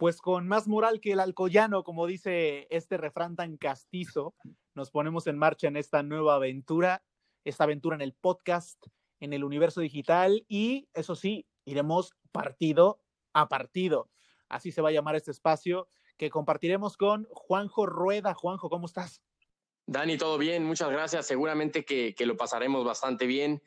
pues con más moral que el alcoyano, como dice este refrán tan castizo, nos ponemos en marcha en esta nueva aventura, esta aventura en el podcast, en el universo digital y eso sí, iremos partido a partido. Así se va a llamar este espacio que compartiremos con Juanjo Rueda. Juanjo, ¿cómo estás? Dani, todo bien, muchas gracias. Seguramente que, que lo pasaremos bastante bien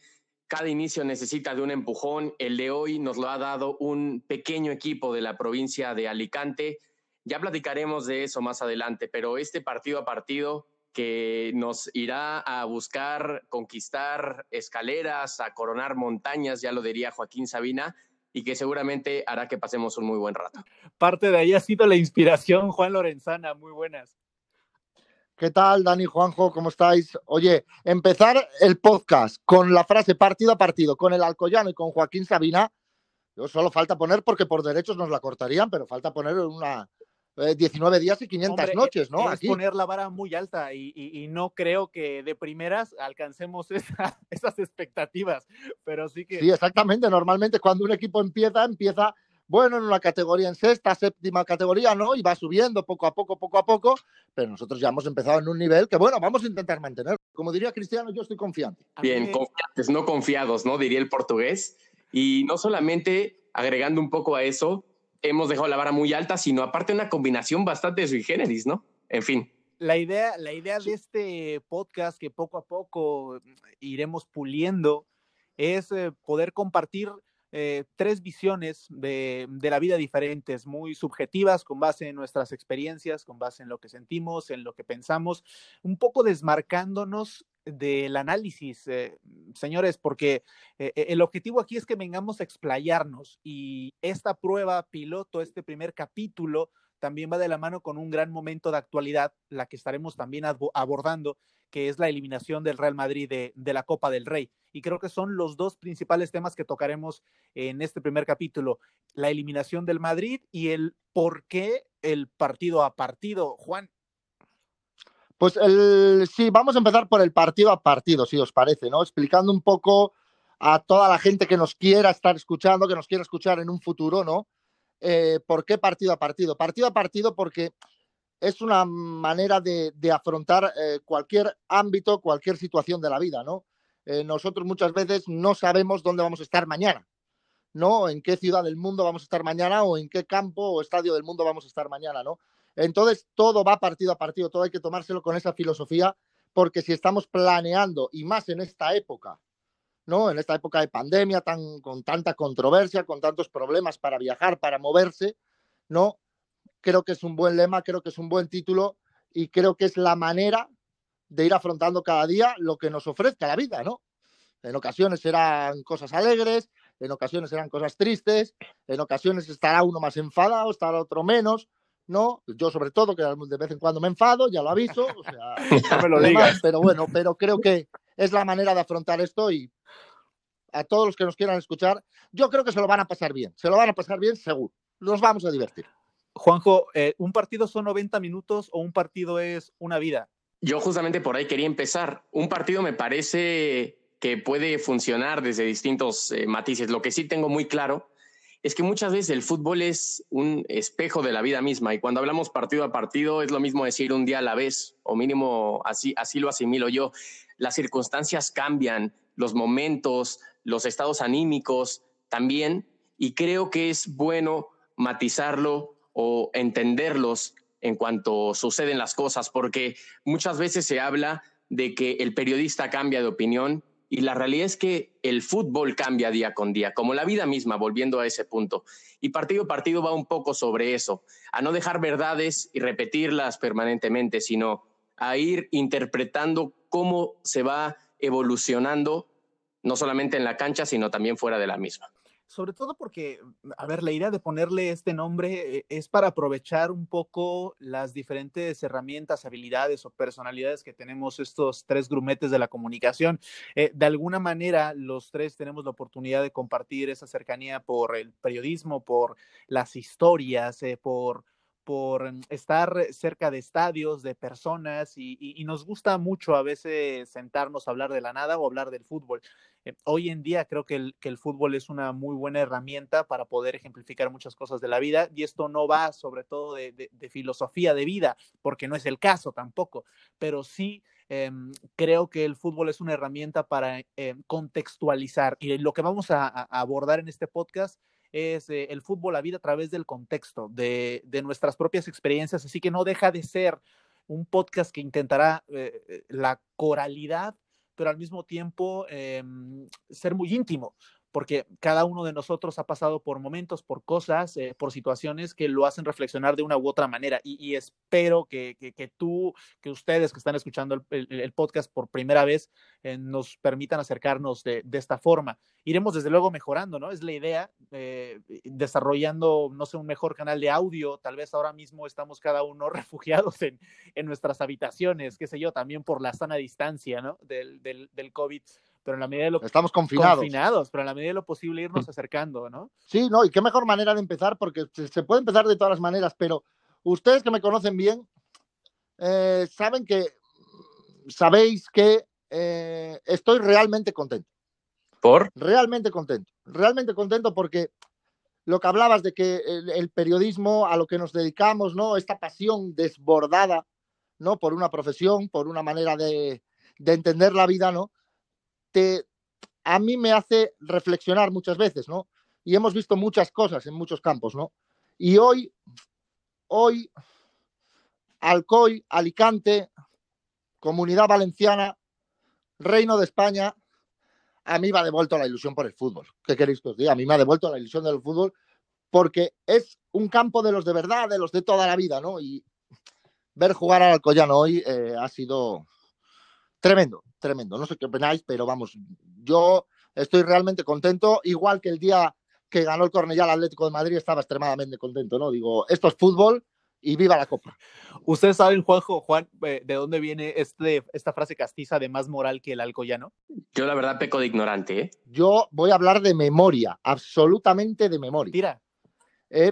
cada inicio necesita de un empujón. El de hoy nos lo ha dado un pequeño equipo de la provincia de Alicante. Ya platicaremos de eso más adelante, pero este partido a partido que nos irá a buscar conquistar escaleras, a coronar montañas, ya lo diría Joaquín Sabina, y que seguramente hará que pasemos un muy buen rato. Parte de ahí ha sido la inspiración, Juan Lorenzana, muy buenas. ¿Qué tal, Dani Juanjo? ¿Cómo estáis? Oye, empezar el podcast con la frase partido a partido con el Alcoyano y con Joaquín Sabina, yo solo falta poner, porque por derechos nos la cortarían, pero falta poner una 19 eh, días y 500 noches, ¿no? Es poner la vara muy alta y, no creo que de primeras alcancemos esas expectativas, pero sí que... Sí, exactamente. Normalmente cuando un equipo empieza, empieza bueno en una categoría en sexta, séptima categoría, ¿no? Y va subiendo poco a poco, poco a poco, pero nosotros ya hemos empezado en un nivel que, bueno, vamos a intentar mantener. Como diría Cristiano, yo estoy confiante. Bien, confiantes, no confiados, ¿no? Diría el portugués. Y no solamente agregando un poco a eso, hemos dejado la vara muy alta, sino aparte una combinación bastante sui generis, ¿no? En fin. La idea, la idea de este podcast que poco a poco iremos puliendo es eh, poder compartir eh, tres visiones de, la vida diferentes, muy subjetivas, con base en nuestras experiencias, con base en lo que sentimos, en lo que pensamos, un poco desmarcándonos del análisis, eh, señores, porque eh, el objetivo aquí es que vengamos a explayarnos y esta prueba piloto, este primer capítulo, también va de la mano con un gran momento de actualidad, la que estaremos también abordando, que es la eliminación del Real Madrid de, la Copa del Rey. Y creo que son los dos principales temas que tocaremos en este primer capítulo, la eliminación del Madrid y el por qué el partido a partido. Juan. Pues sí, vamos a empezar por el partido a partido, si os parece, ¿no? Explicando un poco a toda la gente que nos quiera estar escuchando, que nos quiera escuchar en un futuro, ¿no? Eh, ¿Por qué partido a partido? Partido a partido porque es una manera de, afrontar eh, cualquier ámbito, cualquier situación de la vida, ¿no? Eh, nosotros muchas veces no sabemos dónde vamos a estar mañana, ¿no? En qué ciudad del mundo vamos a estar mañana o en qué campo o estadio del mundo vamos a estar mañana, ¿no? Entonces, todo va partido a partido, todo hay que tomárselo con esa filosofía, porque si estamos planeando, y más en esta época, ¿no? En esta época de pandemia, tan, con tanta controversia, con tantos problemas para viajar, para moverse, ¿no? creo que es un buen lema, creo que es un buen título y creo que es la manera de ir afrontando cada día lo que nos ofrezca la vida, ¿no? En ocasiones serán cosas alegres, en ocasiones serán cosas tristes, en ocasiones estará uno más enfadado, estará otro menos, ¿no? Yo sobre todo, que de vez en cuando me enfado, ya lo aviso, o sea, no me lo digas. pero bueno, pero creo que es la manera de afrontar esto y a todos los que nos quieran escuchar, yo creo que se lo van a pasar bien, se lo van a pasar bien seguro, nos vamos a divertir. Juanjo, eh, ¿un partido son 90 minutos o un partido es una vida? Yo justamente por ahí quería empezar. Un partido me parece que puede funcionar desde distintos eh, matices. Lo que sí tengo muy claro es que muchas veces el fútbol es un espejo de la vida misma y cuando hablamos partido a partido es lo mismo decir un día a la vez o mínimo así, así lo asimilo yo. Las circunstancias cambian, los momentos, los estados anímicos también y creo que es bueno matizarlo o entenderlos en cuanto suceden las cosas, porque muchas veces se habla de que el periodista cambia de opinión y la realidad es que el fútbol cambia día con día, como la vida misma, volviendo a ese punto. Y partido a partido va un poco sobre eso, a no dejar verdades y repetirlas permanentemente, sino a ir interpretando cómo se va evolucionando, no solamente en la cancha, sino también fuera de la misma sobre todo porque, a ver, la idea de ponerle este nombre eh, es para aprovechar un poco las diferentes herramientas, habilidades o personalidades que tenemos estos tres grumetes de la comunicación. Eh, de alguna manera, los tres tenemos la oportunidad de compartir esa cercanía por el periodismo, por las historias, eh, por por estar cerca de estadios, de personas, y, nos gusta mucho a veces sentarnos a hablar de la nada o hablar del fútbol. Eh, hoy en día creo que el, fútbol es una muy buena herramienta para poder ejemplificar muchas cosas de la vida y esto no va sobre todo de, filosofía de vida, porque no es el caso tampoco, pero sí eh, creo que el fútbol es una herramienta para eh, contextualizar y lo que vamos a, abordar en este podcast es eh, el fútbol, la vida a través del contexto, de, de, nuestras propias experiencias, así que no deja de ser un podcast que intentará eh, la coralidad, pero al mismo tiempo eh, ser muy íntimo, porque cada uno de nosotros ha pasado por momentos, por cosas, eh, por situaciones que lo hacen reflexionar de una u otra manera. Y, espero que, que, tú, que ustedes que están escuchando el, podcast por primera vez, eh, nos permitan acercarnos de, de, esta forma. Iremos desde luego mejorando, ¿no? Es la idea, eh, desarrollando, no sé, un mejor canal de audio. Tal vez ahora mismo estamos cada uno refugiados en, en nuestras habitaciones, qué sé yo, también por la sana distancia, ¿no? Del, del, del COVID pero en la medida de lo estamos confinados. confinados, pero en la medida de lo posible irnos acercando, ¿no? Sí, no, y qué mejor manera de empezar, porque se puede empezar de todas las maneras, pero ustedes que me conocen bien, eh, saben que, sabéis que eh, estoy realmente contento. ¿Por? Realmente contento, realmente contento porque lo que hablabas de que el, el periodismo, a lo que nos dedicamos, ¿no? Esta pasión desbordada, ¿no? Por una profesión, por una manera de, de entender la vida, ¿no? A mí me hace reflexionar muchas veces, ¿no? Y hemos visto muchas cosas en muchos campos, ¿no? Y hoy, hoy, Alcoy, Alicante, Comunidad Valenciana, Reino de España, a mí me ha devuelto la ilusión por el fútbol. ¿Qué queréis que os diga? A mí me ha devuelto la ilusión del fútbol porque es un campo de los de verdad, de los de toda la vida, ¿no? Y ver jugar al Alcoyano hoy eh, ha sido tremendo, tremendo. No sé qué opináis, pero vamos, yo estoy realmente contento, igual que el día que ganó el Cornellá al Atlético de Madrid estaba extremadamente contento, ¿no? Digo, esto es fútbol y viva la Copa. ¿Ustedes saben, Juanjo, Juan, eh, de dónde viene este, esta frase castiza de más moral que el alcoyano? Yo la verdad peco de ignorante, ¿eh? Yo voy a hablar de memoria, absolutamente de memoria. Tira. Eh,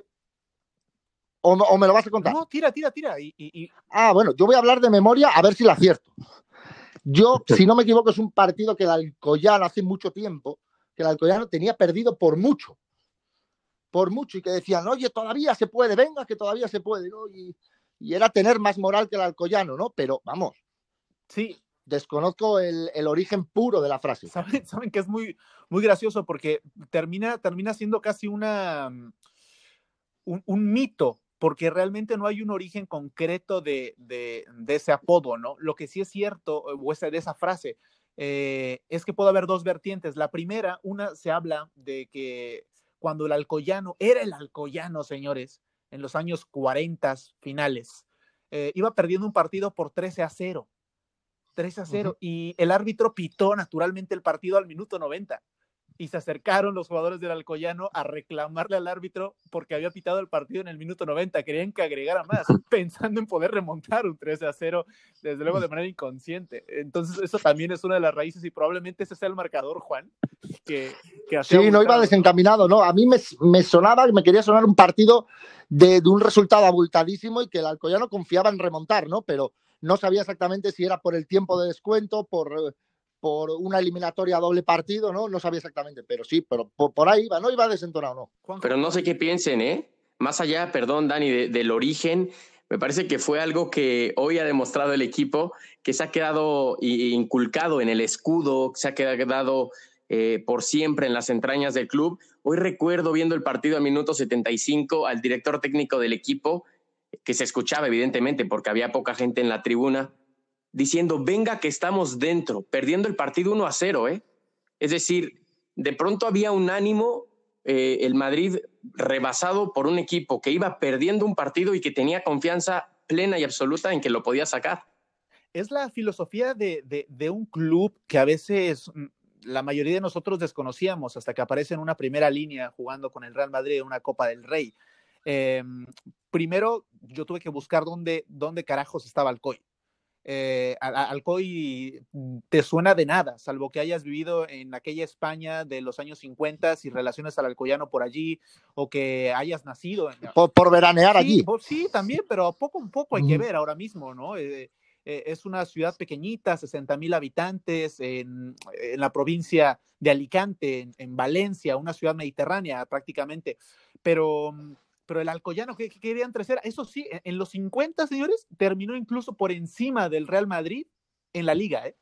o, o, me lo vas a contar? No, tira, tira, tira. Y, y, y... Ah, bueno, yo voy a hablar de memoria a ver si la acierto. Yo, si no me equivoco, es un partido que el Alcoyano hace mucho tiempo, que el Alcoyano tenía perdido por mucho. Por mucho. Y que decían, oye, todavía se puede, venga, que todavía se puede. ¿no? Y, y, era tener más moral que el Alcoyano, ¿no? Pero vamos. Sí. Desconozco el, el origen puro de la frase. ¿Saben, saben que es muy, muy gracioso porque termina, termina siendo casi una. Un, un mito porque realmente no hay un origen concreto de, de, de, ese apodo, ¿no? Lo que sí es cierto, o esa, de esa frase, eh, es que puede haber dos vertientes. La primera, una se habla de que cuando el alcoyano, era el alcoyano, señores, en los años 40 finales, eh, iba perdiendo un partido por 13 a 0. 13 a 0. Uh -huh. Y el árbitro pitó naturalmente el partido al minuto 90 y se acercaron los jugadores del Alcoyano a reclamarle al árbitro porque había pitado el partido en el minuto 90, querían que agregara más, pensando en poder remontar un 13 a 0, desde luego de manera inconsciente. Entonces, eso también es una de las raíces y probablemente ese sea el marcador, Juan, que, que Sí, no iba desencaminado, ¿no? A mí me, me sonaba, me quería sonar un partido de, de, un resultado abultadísimo y que el Alcoyano confiaba en remontar, ¿no? Pero no sabía exactamente si era por el tiempo de descuento, por por una eliminatoria a doble partido, ¿no? No sabía exactamente, pero sí, pero por, por ahí iba, no iba desentonado, ¿no? Pero no sé qué piensen, ¿eh? Más allá, perdón, Dani, de, del origen, me parece que fue algo que hoy ha demostrado el equipo, que se ha quedado inculcado en el escudo, se ha quedado eh, por siempre en las entrañas del club. Hoy recuerdo viendo el partido a minuto 75 al director técnico del equipo, que se escuchaba evidentemente porque había poca gente en la tribuna, diciendo, venga que estamos dentro, perdiendo el partido 1 a 0, ¿eh? Es decir, de pronto había un ánimo, eh, el Madrid rebasado por un equipo que iba perdiendo un partido y que tenía confianza plena y absoluta en que lo podía sacar. Es la filosofía de, de, un club que a veces mm, la mayoría de nosotros desconocíamos hasta que aparece en una primera línea jugando con el Real Madrid en una Copa del Rey. Eh, primero, yo tuve que buscar dónde, dónde carajos estaba Alcoy eh, Alcoy te suena de nada, salvo que hayas vivido en aquella España de los años 50 y relaciones al alcoyano por allí, o que hayas nacido. En, por, por, veranear sí, allí. Por, sí, también, pero poco a poco hay que ver ahora mismo, ¿no? Eh, eh, es una ciudad pequeñita, 60 mil habitantes, en, la provincia de Alicante, en, Valencia, una ciudad mediterránea prácticamente, pero, pero el Alcoyano que, quería en tercera, eso sí, en, los 50, señores, terminó incluso por encima del Real Madrid en la liga. ¿eh?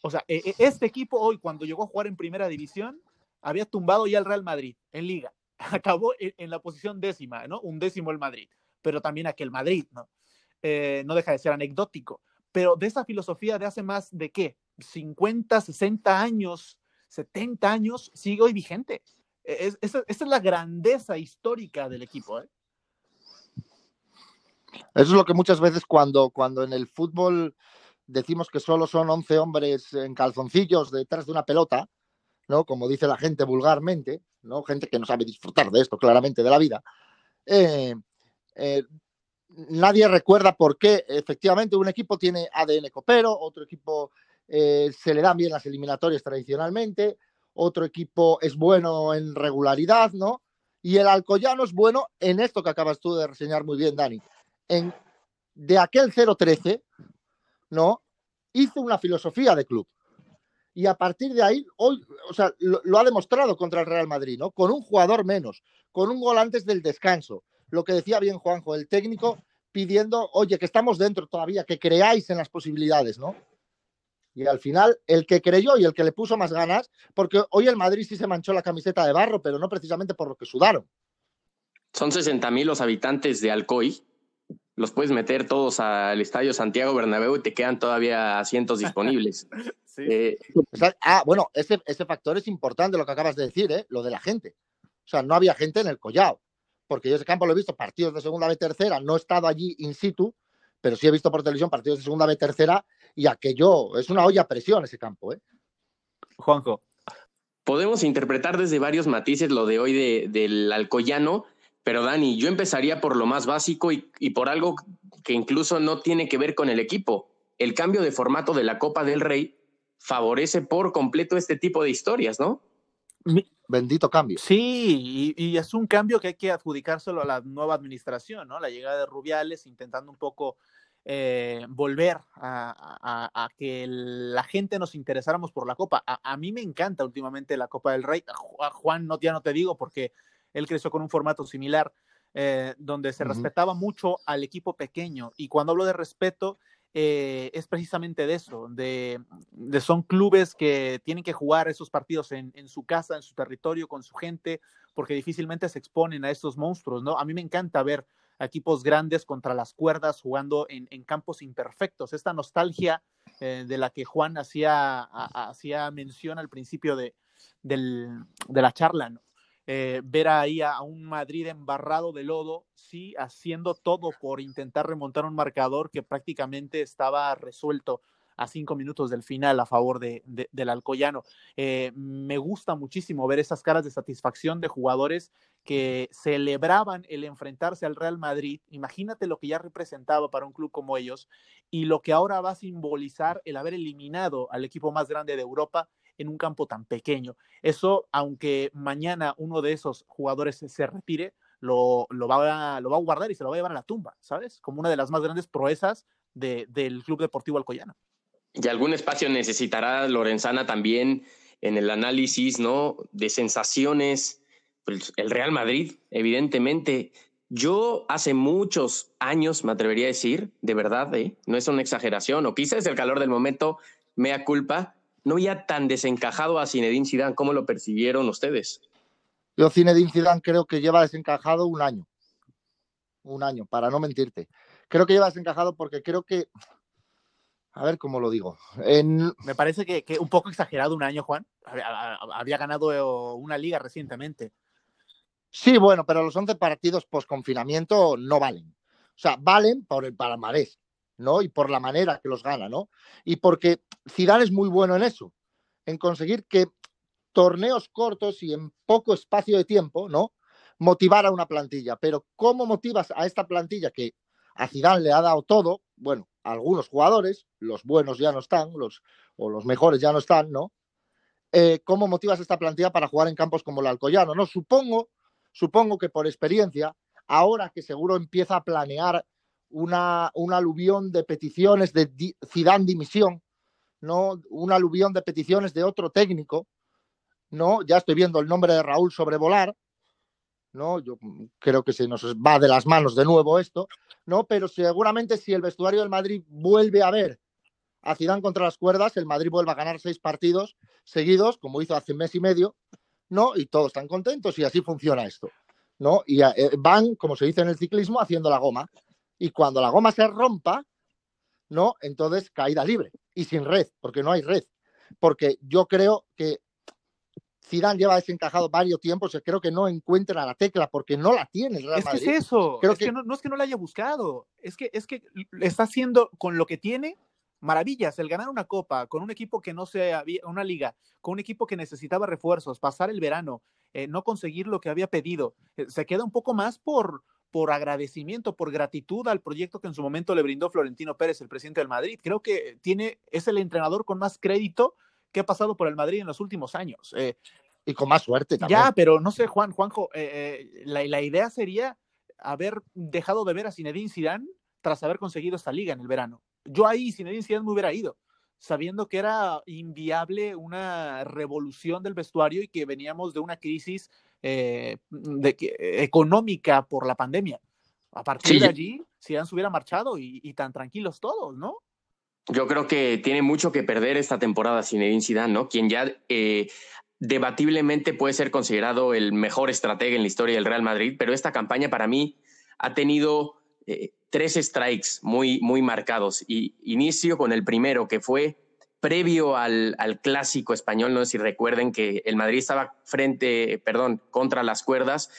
O sea, e, e, este equipo hoy, cuando llegó a jugar en primera división, había tumbado ya el Real Madrid en liga. Acabó en, la posición décima, ¿no? Un décimo el Madrid, pero también aquel Madrid, ¿no? Eh, no deja de ser anecdótico. Pero de esa filosofía de hace más de qué? 50, 60 años, 70 años, sigue hoy vigente. E, esa, es la grandeza histórica del equipo. ¿eh? Eso es lo que muchas veces cuando, cuando en el fútbol decimos que solo son 11 hombres en calzoncillos detrás de una pelota, ¿no? Como dice la gente vulgarmente, ¿no? Gente que no sabe disfrutar de esto, claramente, de la vida. Eh, eh, nadie recuerda por qué efectivamente un equipo tiene ADN copero, otro equipo eh, se le dan bien las eliminatorias tradicionalmente, otro equipo es bueno en regularidad, ¿no? Y el Alcoyano es bueno en esto que acabas tú de reseñar muy bien, Dani. En, de aquel 0-13, ¿no? Hizo una filosofía de club. Y a partir de ahí, hoy, o sea, lo, ha demostrado contra el Real Madrid, ¿no? Con un jugador menos, con un gol antes del descanso. Lo que decía bien Juanjo, el técnico pidiendo, oye, que estamos dentro todavía, que creáis en las posibilidades, ¿no? Y al final, el que creyó y el que le puso más ganas, porque hoy el Madrid sí se manchó la camiseta de barro, pero no precisamente por lo que sudaron. Son 60.000 los habitantes de Alcoy los puedes meter todos al Estadio Santiago Bernabéu y te quedan todavía asientos disponibles. Eh, ah, bueno, ese, ese factor es importante lo que acabas de decir, ¿eh? lo de la gente. O sea, no había gente en el Collao, porque yo ese campo lo he visto partidos de segunda B tercera, no he estado allí in situ, pero sí he visto por televisión partidos de segunda B tercera y aquello es una olla a presión ese campo. ¿eh? Juanjo. Podemos interpretar desde varios matices lo de hoy de, del Alcoyano pero Dani, yo empezaría por lo más básico y, por algo que incluso no tiene que ver con el equipo. El cambio de formato de la Copa del Rey favorece por completo este tipo de historias, ¿no? Bendito cambio. Sí, y, es un cambio que hay que adjudicárselo a la nueva administración, ¿no? La llegada de Rubiales intentando un poco eh, volver a, que la gente nos interesáramos por la Copa. A, mí me encanta últimamente la Copa del Rey. A Juan, no, ya no te digo porque él creció con un formato similar eh, donde se respetaba mucho al equipo pequeño. Y cuando hablo de respeto, eh, es precisamente de eso, de, son clubes que tienen que jugar esos partidos en, su casa, en su territorio, con su gente, porque difícilmente se exponen a estos monstruos, ¿no? A mí me encanta ver equipos grandes contra las cuerdas jugando en, campos imperfectos. Esta nostalgia eh, de la que Juan hacía, hacía mención al principio de, de la charla, ¿no? Eh, ver ahí a, un Madrid embarrado de lodo, sí, haciendo todo por intentar remontar un marcador que prácticamente estaba resuelto a cinco minutos del final a favor de, del Alcoyano. Eh, me gusta muchísimo ver esas caras de satisfacción de jugadores que celebraban el enfrentarse al Real Madrid. Imagínate lo que ya representaba para un club como ellos y lo que ahora va a simbolizar el haber eliminado al equipo más grande de Europa en un campo tan pequeño. Eso, aunque mañana uno de esos jugadores se retire, lo, lo, va a, lo va a guardar y se lo va a llevar a la tumba, ¿sabes? Como una de las más grandes proezas del Club Deportivo Alcoyano. Y algún espacio necesitará Lorenzana también en el análisis, ¿no? De sensaciones. Pues el Real Madrid, evidentemente. Yo hace muchos años, me atrevería a decir, de verdad, ¿eh? no es una exageración, o quizás el calor del momento, mea culpa, no había tan desencajado a Zinedine Zidane. ¿Cómo lo percibieron ustedes? Yo Zinedine Zidane creo que lleva desencajado un año. Un año, para no mentirte. Creo que lleva desencajado porque creo que... A ver cómo lo digo. Me parece que, un poco exagerado un año, Juan. Había, ganado una liga recientemente. Sí, bueno, pero los 11 partidos post-confinamiento no valen. O sea, valen por el palmarés, ¿no? Y por la manera que los gana, ¿no? Y porque Zidane es muy bueno en eso, en conseguir que torneos cortos y en poco espacio de tiempo, ¿no? Motivar a una plantilla. Pero ¿cómo motivas a esta plantilla que a Zidane le ha dado todo? Bueno, algunos jugadores, los buenos ya no están, los, o los mejores ya no están, ¿no? Eh, ¿Cómo motivas a esta plantilla para jugar en campos como el Alcoyano? No, supongo, supongo que por experiencia, ahora que seguro empieza a planear una, un aluvión de peticiones de Zidane dimisión, ¿no? Un aluvión de peticiones de otro técnico, ¿no? Ya estoy viendo el nombre de Raúl sobrevolar, ¿no? Yo creo que se nos va de las manos de nuevo esto, ¿no? Pero seguramente si el vestuario del Madrid vuelve a ver a Zidane contra las cuerdas, el Madrid vuelve a ganar seis partidos seguidos, como hizo hace un mes y medio, ¿no? Y todos están contentos y así funciona esto, ¿no? Y eh, van, como se dice en el ciclismo, haciendo la goma. Y cuando la goma se rompa, ¿no? Entonces caída libre y sin red, porque no hay red. Porque yo creo que Zidane lleva desencajado varios tiempos y creo que no encuentra la tecla porque no la tiene el Real Madrid. Es que es eso, creo que... no, no, es que no la haya buscado, es que, es que está haciendo con lo que tiene maravillas, el ganar una copa con un equipo que no se había, una liga, con un equipo que necesitaba refuerzos, pasar el verano, eh, no conseguir lo que había pedido, eh, se queda un poco más por, por agradecimiento, por gratitud al proyecto que en su momento le brindó Florentino Pérez, el presidente del Madrid. Creo que tiene, es el entrenador con más crédito que ha pasado por el Madrid en los últimos años. Eh, y con más suerte también. Ya, pero no sé, Juan, Juanjo, la, la, idea sería haber dejado de ver a Zinedine Zidane tras haber conseguido esta liga en el verano. Yo ahí, Zinedine Zidane me hubiera ido, sabiendo que era inviable una revolución del vestuario y que veníamos de una crisis eh, de, económica por la pandemia. A partir de allí, Zidane se hubiera marchado y, tan tranquilos todos, ¿no? Yo creo que tiene mucho que perder esta temporada Zinedine Zidane, ¿no? Quien ya eh, debatiblemente puede ser considerado el mejor estratega en la historia del Real Madrid, pero esta campaña para mí ha tenido eh, tres strikes muy, muy marcados. Y inicio con el primero, que fue previo al, al, clásico español, no sé si recuerden que el Madrid estaba frente, perdón, contra las cuerdas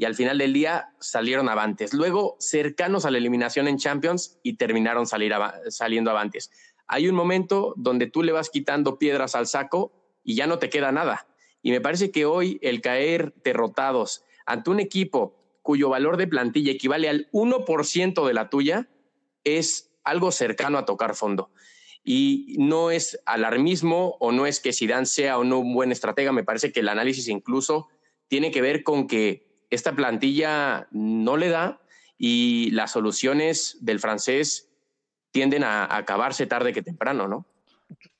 y al final del día salieron avantes. Luego cercanos a la eliminación en Champions y terminaron salir saliendo avantes. Hay un momento donde tú le vas quitando piedras al saco y ya no te queda nada. Y me parece que hoy el caer derrotados ante un equipo cuyo valor de plantilla equivale al 1% de la tuya, es algo cercano a tocar fondo. Y no es alarmismo o no es que Zidane sea o no un buen estratega, me parece que el análisis incluso tiene que ver con que esta plantilla no le da y las soluciones del francés tienden a acabarse tarde que temprano, ¿no?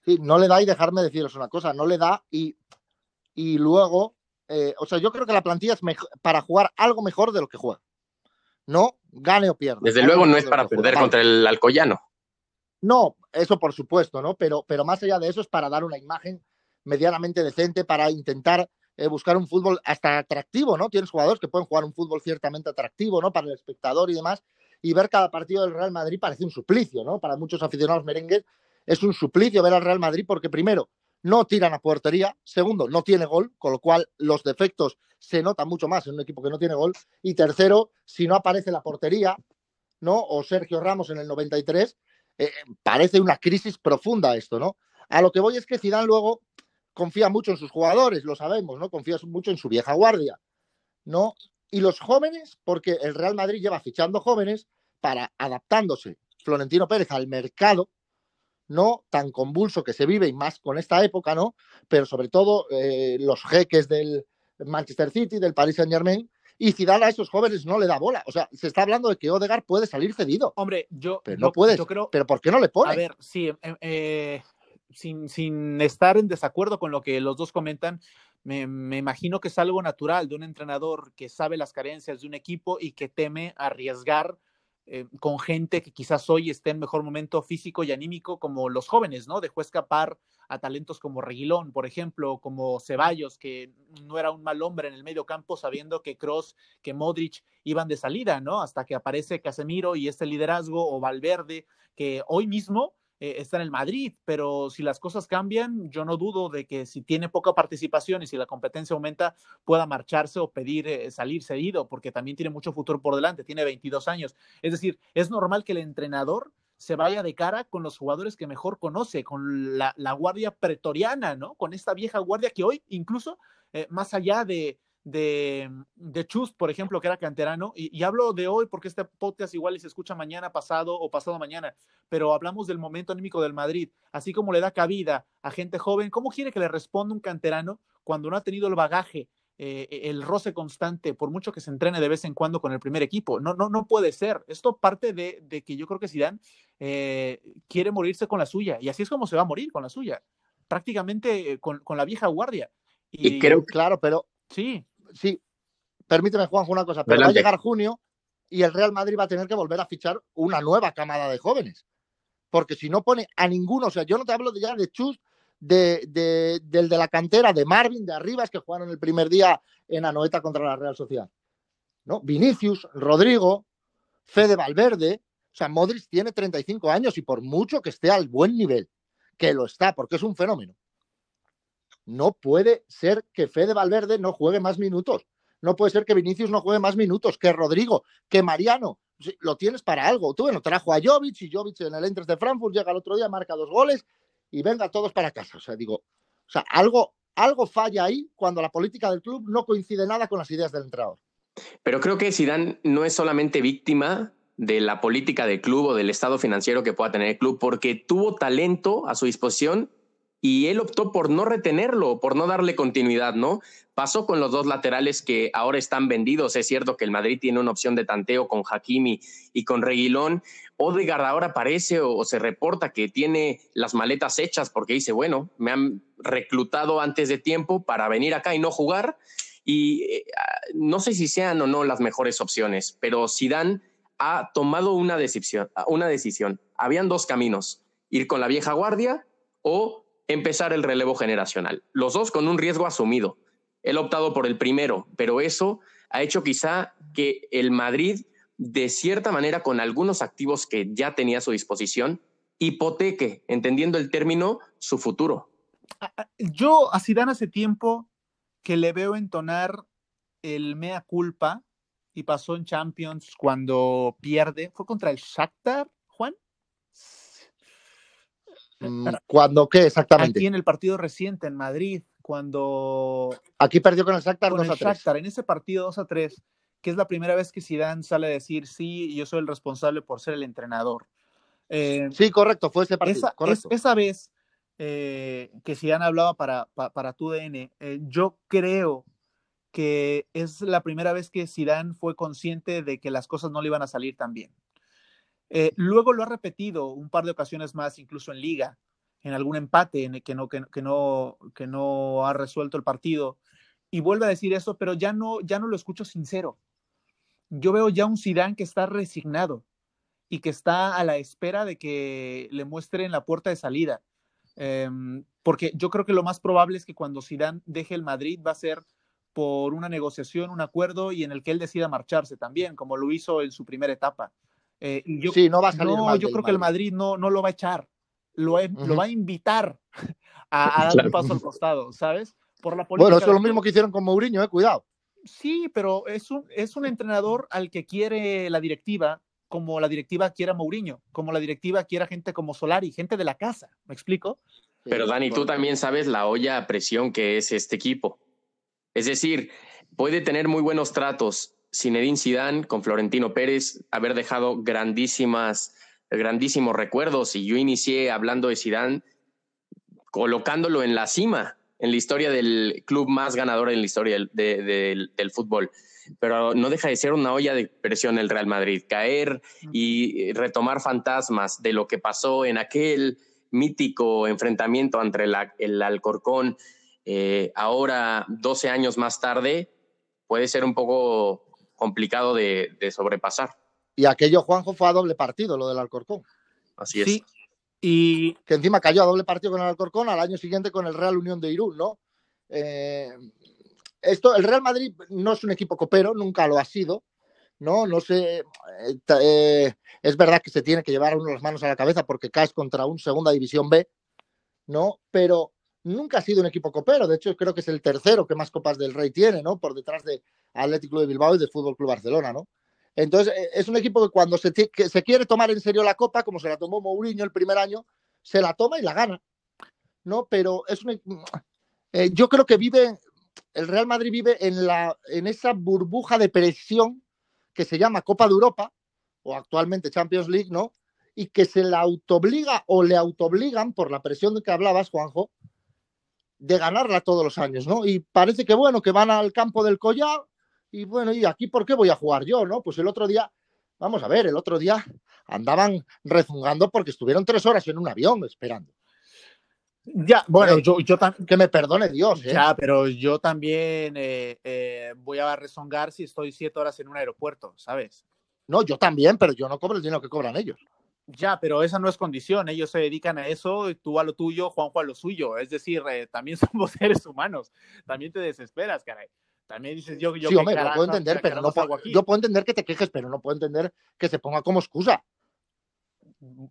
Sí, no le da y dejarme deciros una cosa, no le da y, y luego eh, o sea, yo creo que la plantilla es para jugar algo mejor de lo que juega. No gane o pierda. Desde luego no es para perder contra el Alcoyano. No, eso por supuesto, ¿no? Pero, pero más allá de eso es para dar una imagen medianamente decente, para intentar eh, buscar un fútbol hasta atractivo, ¿no? Tienes jugadores que pueden jugar un fútbol ciertamente atractivo, ¿no? Para el espectador y demás. Y ver cada partido del Real Madrid parece un suplicio, ¿no? Para muchos aficionados merengues es un suplicio ver al Real Madrid porque primero no tiran a portería, segundo, no tiene gol, con lo cual los defectos se notan mucho más en un equipo que no tiene gol, y tercero, si no aparece la portería, ¿no? O Sergio Ramos en el 93, eh, parece una crisis profunda esto, ¿no? A lo que voy es que Zidane luego confía mucho en sus jugadores, lo sabemos, ¿no? Confía mucho en su vieja guardia, ¿no? Y los jóvenes, porque el Real Madrid lleva fichando jóvenes para adaptándose Florentino Pérez al mercado, no tan convulso que se vive y más con esta época, ¿no? Pero sobre todo eh, los jeques del Manchester City, del Paris Saint Germain, y Zidane a esos jóvenes no le da bola. O sea, se está hablando de que Odegaard puede salir cedido. Hombre, yo pero no puede. Pero ¿por qué no le pone? A ver, sí, eh, eh, sin, sin, estar en desacuerdo con lo que los dos comentan, me, me, imagino que es algo natural de un entrenador que sabe las carencias de un equipo y que teme arriesgar eh, con gente que quizás hoy esté en mejor momento físico y anímico, como los jóvenes, ¿no? Dejó escapar a talentos como Reguilón, por ejemplo, como Ceballos, que no era un mal hombre en el medio campo, sabiendo que Cross, que Modric iban de salida, ¿no? Hasta que aparece Casemiro y este liderazgo, o Valverde, que hoy mismo eh, está en el Madrid, pero si las cosas cambian, yo no dudo de que si tiene poca participación y si la competencia aumenta, pueda marcharse o pedir eh, salir cedido, porque también tiene mucho futuro por delante, tiene 22 años. Es decir, es normal que el entrenador se vaya de cara con los jugadores que mejor conoce, con la, guardia pretoriana, ¿no? Con esta vieja guardia que hoy, incluso, eh, más allá de, de, de Chust, por ejemplo, que era canterano, y, hablo de hoy porque este podcast igual se escucha mañana, pasado o pasado mañana, pero hablamos del momento anímico del Madrid, así como le da cabida a gente joven, ¿cómo quiere que le responda un canterano cuando no ha tenido el bagaje eh, el roce constante, por mucho que se entrene de vez en cuando con el primer equipo. No, no, no puede ser. Esto parte de, que yo creo que Zidane eh, quiere morirse con la suya y así es como se va a morir con la suya, prácticamente eh, con, la vieja guardia. Y, creo, claro, pero sí, sí. Permíteme, Juanjo, una cosa. Pero va a llegar junio y el Real Madrid va a tener que volver a fichar una nueva camada de jóvenes. Porque si no pone a ninguno, o sea, yo no te hablo de ya de Chus de, del de la cantera, de Marvin, de Arribas, que jugaron el primer día en Anoeta contra la Real Sociedad. ¿no? Vinicius, Rodrigo, Fede Valverde. O sea, Modric tiene 35 años y por mucho que esté al buen nivel, que lo está, porque es un fenómeno, no puede ser que Fede Valverde no juegue más minutos. No puede ser que Vinicius no juegue más minutos, que Rodrigo, que Mariano. Lo tienes para algo. Tú, bueno, trajo a Jovic y Jovic en el Entres de Frankfurt llega el otro día, marca dos goles y venga todos para casa. O sea, digo, o sea, algo, algo falla ahí cuando la política del club no coincide nada con las ideas del entrenador. Pero creo que Zidane no es solamente víctima de la política del club o del estado financiero que pueda tener el club, porque tuvo talento a su disposición y él optó por no retenerlo, por no darle continuidad, ¿no? Pasó con los dos laterales que ahora están vendidos. Es cierto que el Madrid tiene una opción de tanteo con Hakimi y con Reguilón. Odegaard ahora parece o, se reporta que tiene las maletas hechas porque dice, bueno, me han reclutado antes de tiempo para venir acá y no jugar. Y eh, no sé si sean o no las mejores opciones, pero Zidane ha tomado una decisión, una decisión. Habían dos caminos, ir con la vieja guardia o empezar el relevo generacional. Los dos con un riesgo asumido. Él ha optado por el primero, pero eso ha hecho quizá que el Madrid, de cierta manera, con algunos activos que ya tenía a su disposición, hipoteque, entendiendo el término, su futuro. Yo a Zidane hace tiempo que le veo entonar el mea culpa y pasó en Champions cuando pierde. ¿Fue contra el Shakhtar, ¿Cuándo qué exactamente? Aquí en el partido reciente en Madrid, cuando... Aquí perdió con el Shakhtar 2 a 3. en ese partido 2 a 3, que es la primera vez que Zidane sale a decir, sí, yo soy el responsable por ser el entrenador. Eh, sí, correcto, fue ese partido. Esa, esa vez eh, que Zidane hablaba para, para, tu DN, eh, yo creo que es la primera vez que Zidane fue consciente de que las cosas no le iban a salir tan bien. Eh, luego lo ha repetido un par de ocasiones más, incluso en liga, en algún empate en el que no, que, no, que no ha resuelto el partido. Y vuelve a decir eso, pero ya no, ya no lo escucho sincero. Yo veo ya un Zidane que está resignado y que está a la espera de que le muestren la puerta de salida. Em, porque yo creo que lo más probable es que cuando Zidane deje el Madrid va a ser por una negociación, un acuerdo y en el que él decida marcharse también, como lo hizo en su primera etapa. Eh, yo, sí, no va a salir no, yo creo que el Madrid no, no lo va a echar, lo, lo va a invitar a, dar un paso al costado, ¿sabes? Por la bueno, eso es lo mismo que hicieron con Mourinho, eh, cuidado. Sí, pero es un, es un entrenador al que quiere la directiva, como la directiva quiera Mourinho, como la directiva quiera gente como Solari, gente de la casa, ¿me explico? Pero Dani, tú también sabes la olla a presión que es este equipo. Es decir, puede tener muy buenos tratos, Zinedine Zidane con Florentino Pérez, haber dejado grandísimas, grandísimos recuerdos. Y yo inicié hablando de Zidane, colocándolo en la cima, en la historia del club más ganador en la historia del, del, fútbol. Pero no deja de ser una olla de presión el Real Madrid. Caer y retomar fantasmas de lo que pasó en aquel mítico enfrentamiento entre el Alcorcón, eh, ahora 12 años más tarde, puede ser un poco complicado de, sobrepasar. Y aquello, Juanjo, fue a doble partido, lo del Alcorcón. Así es. Sí, y que encima cayó a doble partido con el Alcorcón al año siguiente con el Real Unión de Irún, ¿no? Eh, esto, el Real Madrid no es un equipo copero, nunca lo ha sido, ¿no? No sé, eh, eh, es verdad que se tiene que llevar uno las manos a la cabeza porque caes contra un segunda división B, ¿no? Pero nunca ha sido un equipo copero, de hecho creo que es el tercero que más copas del Rey tiene, ¿no? Por detrás de Atlético de Bilbao y de Fútbol Club Barcelona, ¿no? Entonces, eh, es un equipo que cuando se, se, quiere tomar en serio la copa, como se la tomó Mourinho el primer año, se la toma y la gana, ¿no? Pero es un, eh, yo creo que vive, el Real Madrid vive en, la, en esa burbuja de presión que se llama Copa de Europa, o actualmente Champions League, ¿no? Y que se la autoobliga o le autoobligan por la presión de que hablabas, Juanjo, de ganarla todos los años, ¿no? Y parece que, bueno, que van al campo del Collao y bueno, ¿y aquí por qué voy a jugar yo, no? Pues el otro día, vamos a ver, el otro día andaban rezungando porque estuvieron tres horas en un avión esperando. Ya, bueno, yo, yo también. Que me perdone Dios, ¿eh? Ya, pero yo también eh, eh, voy a rezongar si estoy siete horas en un aeropuerto, ¿sabes? No, yo también, pero yo no cobro el dinero que cobran ellos. Ya, pero esa no es condición. Ellos se dedican a eso, tú a lo tuyo, Juanjo a lo suyo. Es decir, también somos seres humanos. También te desesperas, caray. También dices yo, yo sí, hombre, lo puedo entender, pero no puedo, yo puedo entender que te quejes, pero no puedo entender que se ponga como excusa.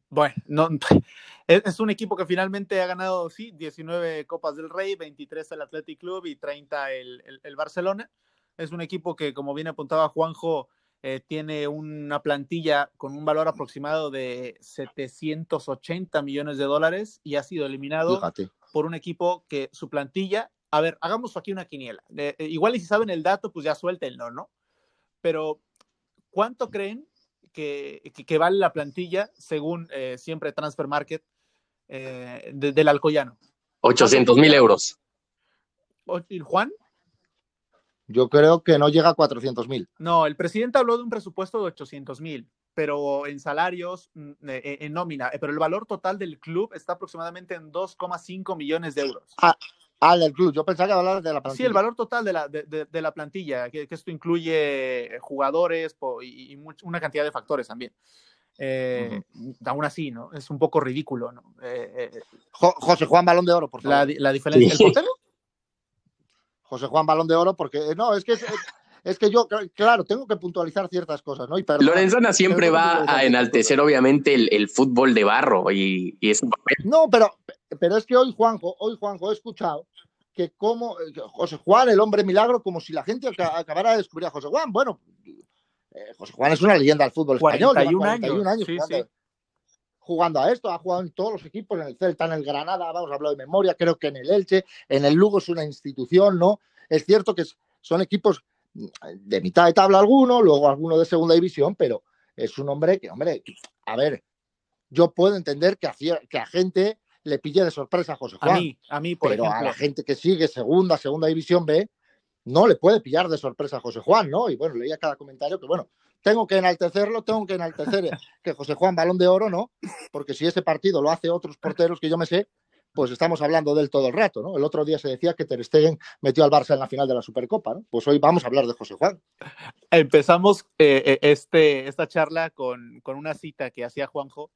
Bueno, no, es, un equipo que finalmente ha ganado, sí, 19 Copas del Rey, 23 el Athletic Club y 30 el, el, el Barcelona. Es un equipo que, como bien apuntaba Juanjo, eh, tiene una plantilla con un valor aproximado de 780 millones de dólares y ha sido eliminado por un equipo que su plantilla, a ver, hagamos aquí una quiniela. Eh, igual y si saben el dato, pues ya suéltenlo, ¿no? Pero, ¿cuánto creen que, que, vale la plantilla según eh, siempre Transfer Market del Alcoyano? 800 mil euros. Juan? Yo creo que no llega a 400 mil. No, el presidente habló de un presupuesto de 800 mil, pero en salarios, mm, eh, eh, en nómina, eh, pero el valor total del club está aproximadamente en 2,5 millones de euros. Ah, ah, del club, yo pensaba que hablaba de la plantilla. Sí, el valor total de la, de, la plantilla, que, esto incluye jugadores y, una cantidad de factores también. Aún así, ¿no? Es un poco ridículo, ¿no? José Juan Balón de Oro, por favor. La, la diferencia. ¿El portero? José Juan Balón de Oro, porque eh, no, es que es, que yo, claro, tengo que puntualizar ciertas cosas, ¿no? Y Lorenzana siempre va a enaltecer, obviamente, el, fútbol de barro y, y es un papel. No, pero, pero es que hoy, Juanjo, hoy, Juanjo, he escuchado que como José Juan, el hombre milagro, como si la gente acabara de descubrir a José Juan. Bueno, eh, José Juan es una leyenda del fútbol español. 41 años. años jugando, a esto, ha jugado en todos los equipos, en el Celta, en el Granada, vamos a hablar de memoria, creo que en el Elche, en el Lugo es una institución, ¿no? Es cierto que son equipos de mitad de tabla alguno, luego alguno de segunda división, pero es un hombre que, hombre, a ver, yo puedo entender que a, que a gente le pille de sorpresa a José Juan. A mí, a mí, por pero a la gente que sigue segunda, segunda división B, no le puede pillar de sorpresa a José Juan, ¿no? Y bueno, leía cada comentario que, bueno, tengo que enaltecerlo, tengo que enaltecer que José Juan Balón de Oro, ¿no? Porque si ese partido lo hace otros porteros que yo me sé, pues estamos hablando de él todo el rato, ¿no? El otro día se decía que Ter Stegen metió al Barça en la final de la Supercopa, ¿no? Pues hoy vamos a hablar de José Juan. Empezamos eh, eh, este, esta charla con, con, una cita que hacía Juanjo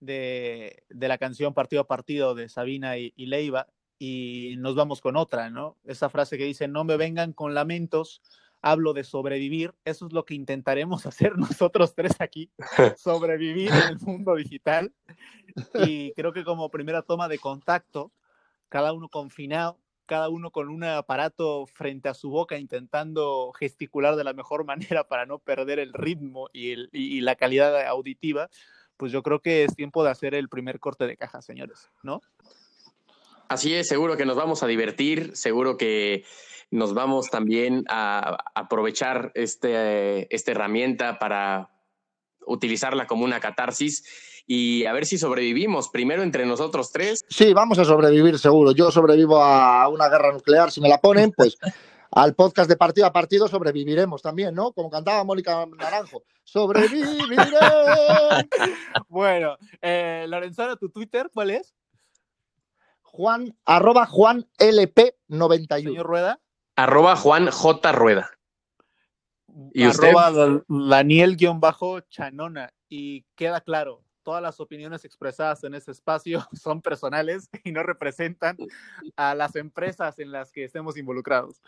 de, de, la canción Partido a Partido de Sabina y, y Leiva y nos vamos con otra, ¿no? Esa frase que dice, no me vengan con lamentos, hablo de sobrevivir. Eso es lo que intentaremos hacer nosotros tres aquí, sobrevivir en el mundo digital. Y creo que como primera toma de contacto, cada uno confinado, cada uno con un aparato frente a su boca intentando gesticular de la mejor manera para no perder el ritmo y, la calidad auditiva, pues yo creo que es tiempo de hacer el primer corte de caja, señores, ¿no? Así es, seguro que nos vamos a divertir, seguro que nos vamos también a aprovechar este, esta herramienta para utilizarla como una catarsis y a ver si sobrevivimos primero entre nosotros tres. Sí, vamos a sobrevivir seguro. Yo sobrevivo a una guerra nuclear si me la ponen, pues al podcast de partido a partido sobreviviremos también, ¿no? Como cantaba Mónica Naranjo. Sobreviviré. bueno, eh, Lorenzano, ¿tu Twitter cuál es? Juan, arroba Juan LP91. Señor Rueda arroba Juan J. Rueda. ¿Y arroba Daniel-Chanona. Y queda claro, todas las opiniones expresadas en ese espacio son personales y no representan a las empresas en las que estemos involucrados.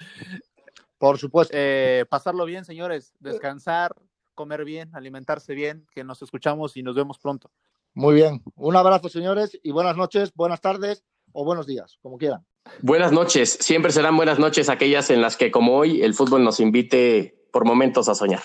Por supuesto. Eh, pasarlo bien, señores, descansar, comer bien, alimentarse bien, que nos escuchamos y nos vemos pronto. Muy bien, un abrazo, señores, y buenas noches, buenas tardes o buenos días, como quieran. Buenas noches, siempre serán buenas noches aquellas en las que como hoy el fútbol nos invite por momentos a soñar.